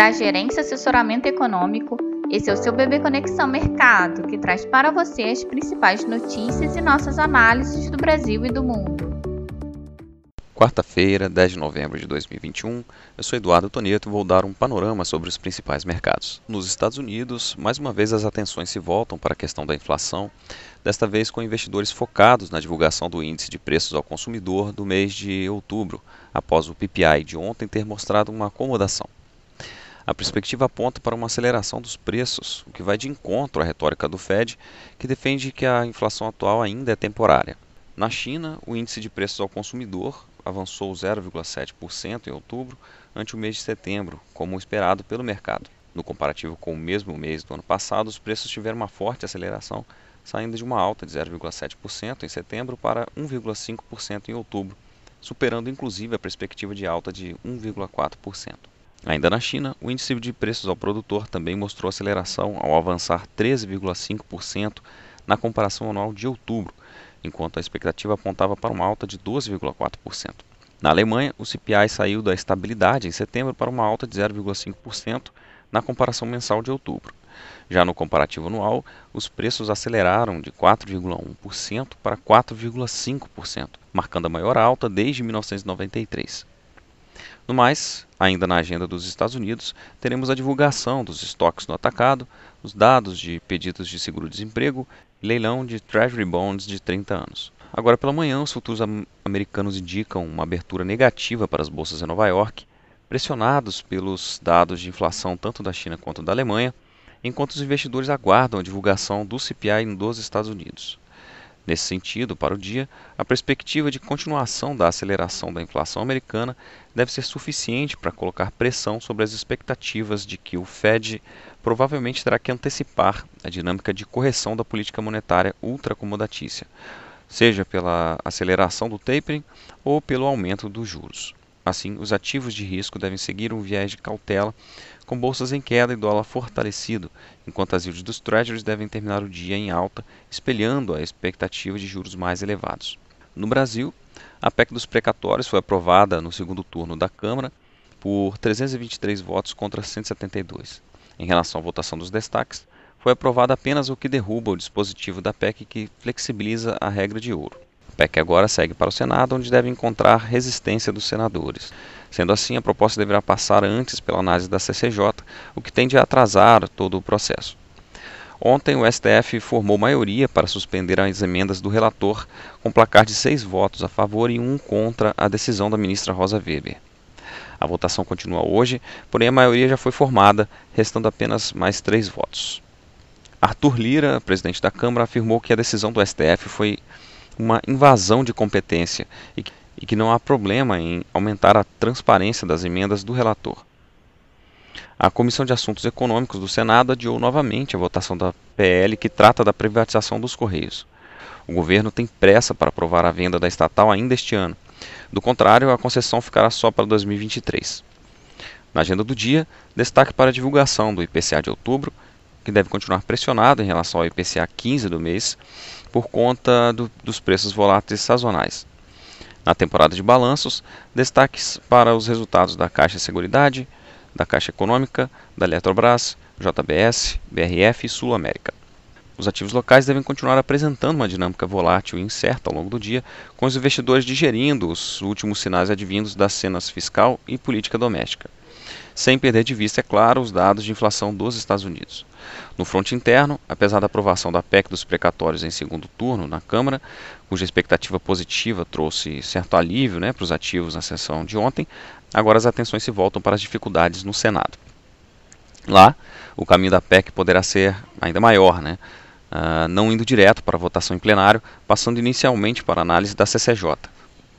da Gerência Assessoramento Econômico. Esse é o seu Bebê Conexão Mercado, que traz para você as principais notícias e nossas análises do Brasil e do mundo. Quarta-feira, 10 de novembro de 2021, eu sou Eduardo Tonieto e vou dar um panorama sobre os principais mercados. Nos Estados Unidos, mais uma vez as atenções se voltam para a questão da inflação, desta vez com investidores focados na divulgação do índice de preços ao consumidor do mês de outubro, após o PPI de ontem ter mostrado uma acomodação. A perspectiva aponta para uma aceleração dos preços, o que vai de encontro à retórica do Fed, que defende que a inflação atual ainda é temporária. Na China, o índice de preços ao consumidor avançou 0,7% em outubro, ante o mês de setembro, como esperado pelo mercado. No comparativo com o mesmo mês do ano passado, os preços tiveram uma forte aceleração, saindo de uma alta de 0,7% em setembro para 1,5% em outubro, superando inclusive a perspectiva de alta de 1,4%. Ainda na China, o índice de preços ao produtor também mostrou aceleração ao avançar 13,5% na comparação anual de outubro, enquanto a expectativa apontava para uma alta de 12,4%. Na Alemanha, o CPI saiu da estabilidade em setembro para uma alta de 0,5% na comparação mensal de outubro. Já no comparativo anual, os preços aceleraram de 4,1% para 4,5%, marcando a maior alta desde 1993. No mais, ainda na agenda dos Estados Unidos, teremos a divulgação dos estoques no atacado, os dados de pedidos de seguro-desemprego e leilão de Treasury Bonds de 30 anos. Agora pela manhã, os futuros americanos indicam uma abertura negativa para as bolsas em Nova York, pressionados pelos dados de inflação tanto da China quanto da Alemanha, enquanto os investidores aguardam a divulgação do CPI dos Estados Unidos. Nesse sentido, para o dia, a perspectiva de continuação da aceleração da inflação americana deve ser suficiente para colocar pressão sobre as expectativas de que o Fed provavelmente terá que antecipar a dinâmica de correção da política monetária ultracomodatícia, seja pela aceleração do tapering ou pelo aumento dos juros. Assim, os ativos de risco devem seguir um viés de cautela, com bolsas em queda e dólar fortalecido, enquanto as yields dos treasuries devem terminar o dia em alta, espelhando a expectativa de juros mais elevados. No Brasil, a PEC dos precatórios foi aprovada no segundo turno da Câmara por 323 votos contra 172. Em relação à votação dos destaques, foi aprovado apenas o que derruba o dispositivo da PEC que flexibiliza a regra de ouro. PEC agora segue para o Senado, onde deve encontrar resistência dos senadores. Sendo assim, a proposta deverá passar antes pela análise da CCJ, o que tende a atrasar todo o processo. Ontem, o STF formou maioria para suspender as emendas do relator, com placar de seis votos a favor e um contra a decisão da ministra Rosa Weber. A votação continua hoje, porém a maioria já foi formada, restando apenas mais três votos. Arthur Lira, presidente da Câmara, afirmou que a decisão do STF foi uma invasão de competência e que, e que não há problema em aumentar a transparência das emendas do relator. A Comissão de Assuntos Econômicos do Senado adiou novamente a votação da PL que trata da privatização dos Correios. O governo tem pressa para aprovar a venda da estatal ainda este ano. Do contrário, a concessão ficará só para 2023. Na agenda do dia, destaque para a divulgação do IPCA de outubro, que deve continuar pressionado em relação ao IPCA 15 do mês, por conta do, dos preços voláteis sazonais. Na temporada de balanços, destaques para os resultados da Caixa Seguridade, da Caixa Econômica, da Eletrobras, JBS, BRF e Sul América. Os ativos locais devem continuar apresentando uma dinâmica volátil e incerta ao longo do dia, com os investidores digerindo os últimos sinais advindos das cenas fiscal e política doméstica sem perder de vista, é claro, os dados de inflação dos Estados Unidos. No fronte interno, apesar da aprovação da PEC dos precatórios em segundo turno na Câmara, cuja expectativa positiva trouxe certo alívio né, para os ativos na sessão de ontem, agora as atenções se voltam para as dificuldades no Senado. Lá, o caminho da PEC poderá ser ainda maior, né? Uh, não indo direto para a votação em plenário, passando inicialmente para a análise da CCJ,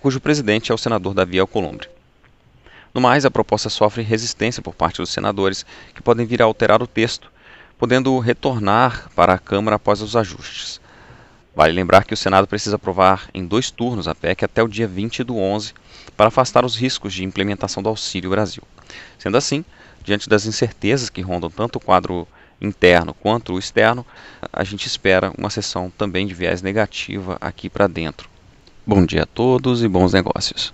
cujo presidente é o senador Davi Alcolumbre. No mais, a proposta sofre resistência por parte dos senadores, que podem vir a alterar o texto, podendo retornar para a Câmara após os ajustes. Vale lembrar que o Senado precisa aprovar em dois turnos a PEC até o dia 20 do 11 para afastar os riscos de implementação do Auxílio Brasil. Sendo assim, diante das incertezas que rondam tanto o quadro interno quanto o externo, a gente espera uma sessão também de viés negativa aqui para dentro. Bom dia a todos e bons negócios.